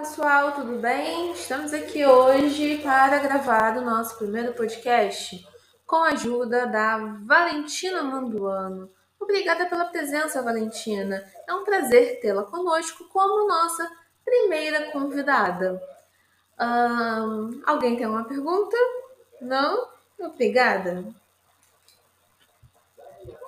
Pessoal, tudo bem? Estamos aqui hoje para gravar o nosso primeiro podcast com a ajuda da Valentina Manduano. Obrigada pela presença, Valentina. É um prazer tê-la conosco como nossa primeira convidada. alguém tem uma pergunta? Não? Obrigada.